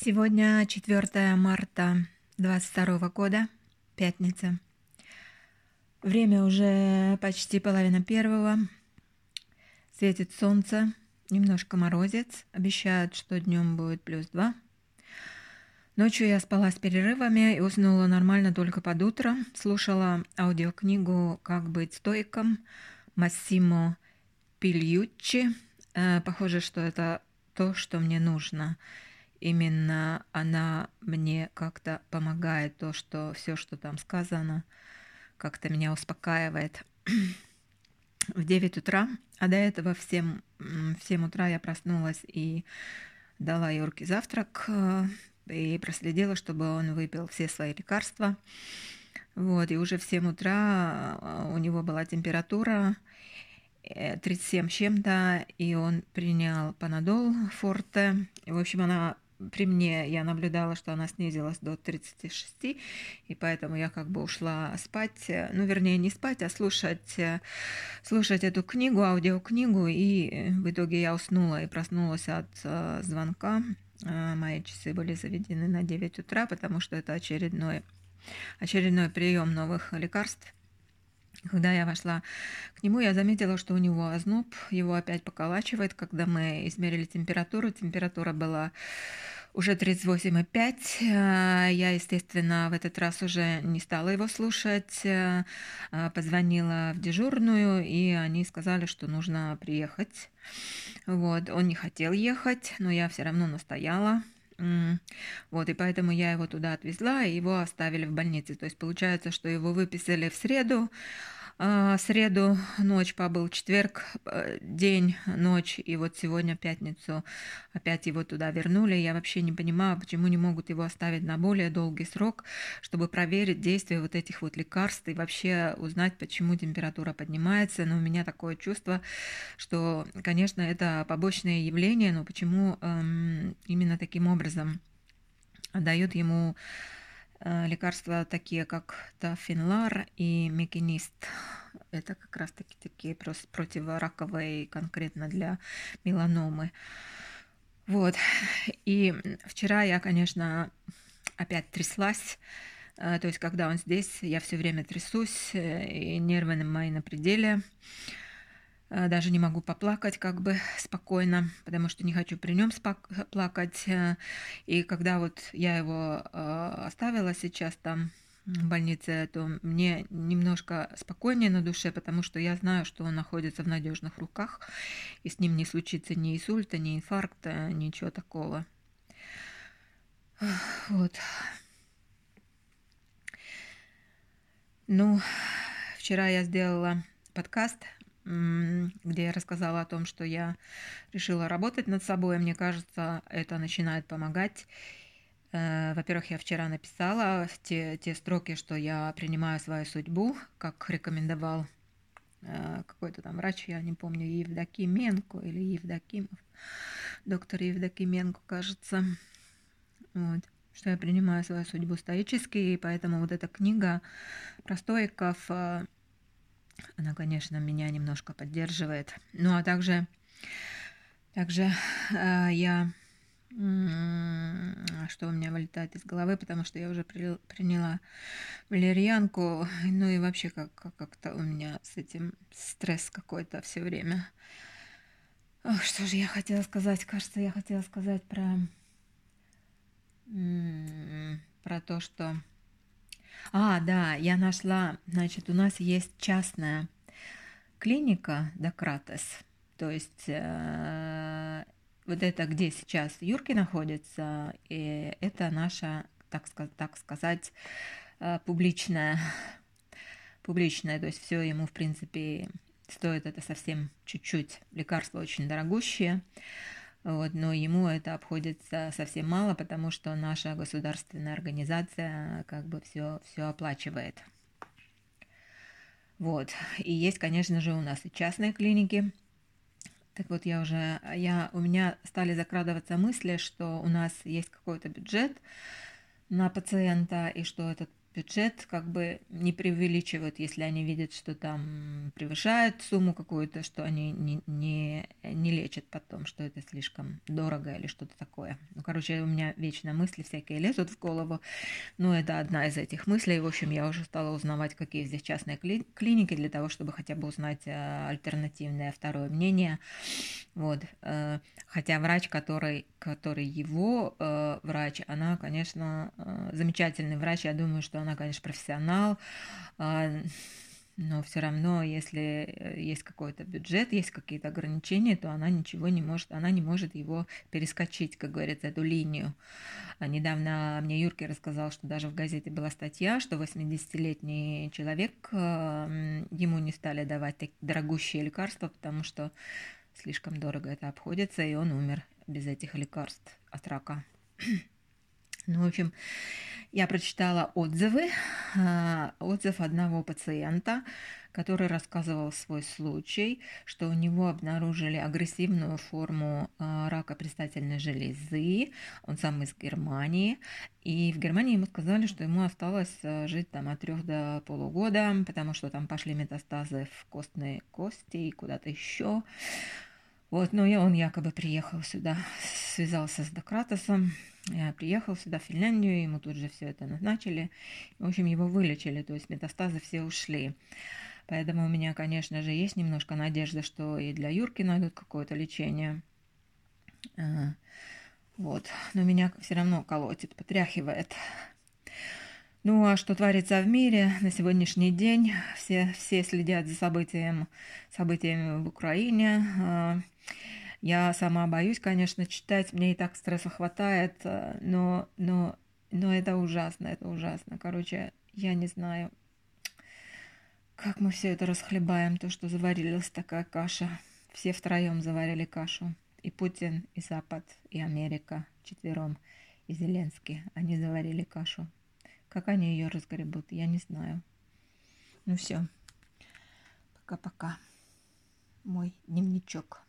Сегодня 4 марта 22 года, пятница. Время уже почти половина первого. Светит солнце, немножко морозец. Обещают, что днем будет плюс 2. Ночью я спала с перерывами и уснула нормально только под утро. Слушала аудиокнигу «Как быть стойком» Массимо Пильюччи. Э, похоже, что это то, что мне нужно – именно она мне как-то помогает, то, что все, что там сказано, как-то меня успокаивает. В 9 утра, а до этого в 7, в 7 утра я проснулась и дала Юрке завтрак э, и проследила, чтобы он выпил все свои лекарства. Вот, и уже в 7 утра э, у него была температура 37 э, с чем-то, и он принял панадол форте. В общем, она при мне я наблюдала, что она снизилась до 36, и поэтому я как бы ушла спать, ну, вернее, не спать, а слушать, слушать эту книгу, аудиокнигу, и в итоге я уснула и проснулась от э, звонка. Э, мои часы были заведены на 9 утра, потому что это очередной, очередной прием новых лекарств. Когда я вошла к нему, я заметила, что у него озноб, его опять поколачивает. Когда мы измерили температуру, температура была уже 38,5. Э, я, естественно, в этот раз уже не стала его слушать. Э, позвонила в дежурную, и они сказали, что нужно приехать. Вот, он не хотел ехать, но я все равно настояла. Вот, и поэтому я его туда отвезла, и его оставили в больнице. То есть получается, что его выписали в среду, среду ночь побыл, четверг э, день, ночь, и вот сегодня пятницу опять его туда вернули. Я вообще не понимаю, почему не могут его оставить на более долгий срок, чтобы проверить действие вот этих вот лекарств и вообще узнать, почему температура поднимается. Но у меня такое чувство, что, конечно, это побочное явление, но почему эм, именно таким образом дают ему лекарства такие, как Тафинлар и Мекинист. Это как раз-таки такие противораковые конкретно для меланомы. Вот. И вчера я, конечно, опять тряслась. Э, то есть, когда он здесь, я все время трясусь, э, и нервы мои на пределе. Э, даже не могу поплакать как бы спокойно, потому что не хочу при нем плакать. Э, и когда вот я его э, оставила сейчас там в больнице, то мне немножко спокойнее на душе, потому что я знаю, что он находится в надежных руках, и с ним не случится ни инсульта, ни инфаркта, ничего такого. Вот. Ну, вчера я сделала подкаст где я рассказала о том, что я решила работать над собой. Мне кажется, это начинает помогать. Э, во-первых, я вчера написала те, те строки, что я принимаю свою судьбу, как рекомендовал э, какой-то там врач, я не помню, Евдокименко или Евдокимов, доктор Евдокименко, кажется. Вот что я принимаю свою судьбу стоически, и поэтому вот эта книга про стоиков э, она, конечно, меня немножко поддерживает. Ну, а также, также э, я... Что у меня вылетает из головы, потому что я уже при, приняла валерьянку. Ну и вообще как, как-то у меня с этим стресс какой-то все время. Ох, что же я хотела сказать? Кажется, я хотела сказать про, про то, что а, да, я нашла, значит, у нас есть частная клиника Дократес. То есть э, вот это, где сейчас Юрки находится, и это наша, так, так сказать, э, публичная, публичная, то есть все ему, в принципе, стоит это совсем чуть-чуть. Лекарства очень дорогущие. Вот, но ему это обходится совсем мало, потому что наша государственная организация как бы все, все оплачивает. Вот. И есть, конечно же, у нас и частные клиники. Так вот, я уже, я, у меня стали закрадываться мысли, что у нас есть какой-то бюджет на пациента, и что этот бюджет как бы не преувеличивают, если они видят, что там превышает сумму какую-то, что они не, не, не лечат потом, что это слишком дорого или что-то такое. Ну, короче, у меня вечно мысли всякие лезут в голову. Ну, это одна из этих мыслей. В общем, я уже стала узнавать, какие здесь частные кли- клиники для того, чтобы хотя бы узнать э, альтернативное второе мнение. Вот. Э, хотя врач, который, который его э, врач, она, конечно, э, замечательный врач. Я думаю, что она, конечно, профессионал. Э, но все равно, если есть какой-то бюджет, есть какие-то ограничения, то она ничего не может, она не может его перескочить, как говорится, эту линию. А недавно мне Юрки рассказал, что даже в газете была статья, что 80-летний человек, ему не стали давать дорогущие лекарства, потому что слишком дорого это обходится, и он умер без этих лекарств от рака. Ну, в общем, я прочитала отзывы, а, отзыв одного пациента, который рассказывал свой случай, что у него обнаружили агрессивную форму а, рака предстательной железы, он сам из Германии, и в Германии ему сказали, что ему осталось а, жить там от трех до полугода, потому что там пошли метастазы в костные кости и куда-то еще. Вот, но я, он якобы приехал сюда, связался с Дократосом, я приехал сюда, в Финляндию, ему тут же все это назначили. В общем, его вылечили, то есть метастазы все ушли. Поэтому у меня, конечно же, есть немножко надежда, что и для Юрки найдут какое-то лечение. А, вот. Но меня все равно колотит, потряхивает. Ну а что творится в мире на сегодняшний день? Все, все следят за событием, событиями в Украине. Я сама боюсь, конечно, читать, мне и так стресса хватает, э, но, но, но это ужасно, это ужасно. Короче, я не знаю, как мы все это расхлебаем, то, что заварилась такая каша. Все втроем заварили кашу. И Путин, и Запад, и Америка четвером, и Зеленский. Они заварили кашу. Как они ее разгребут, я не знаю. Ну все. Пока-пока. Мой дневничок.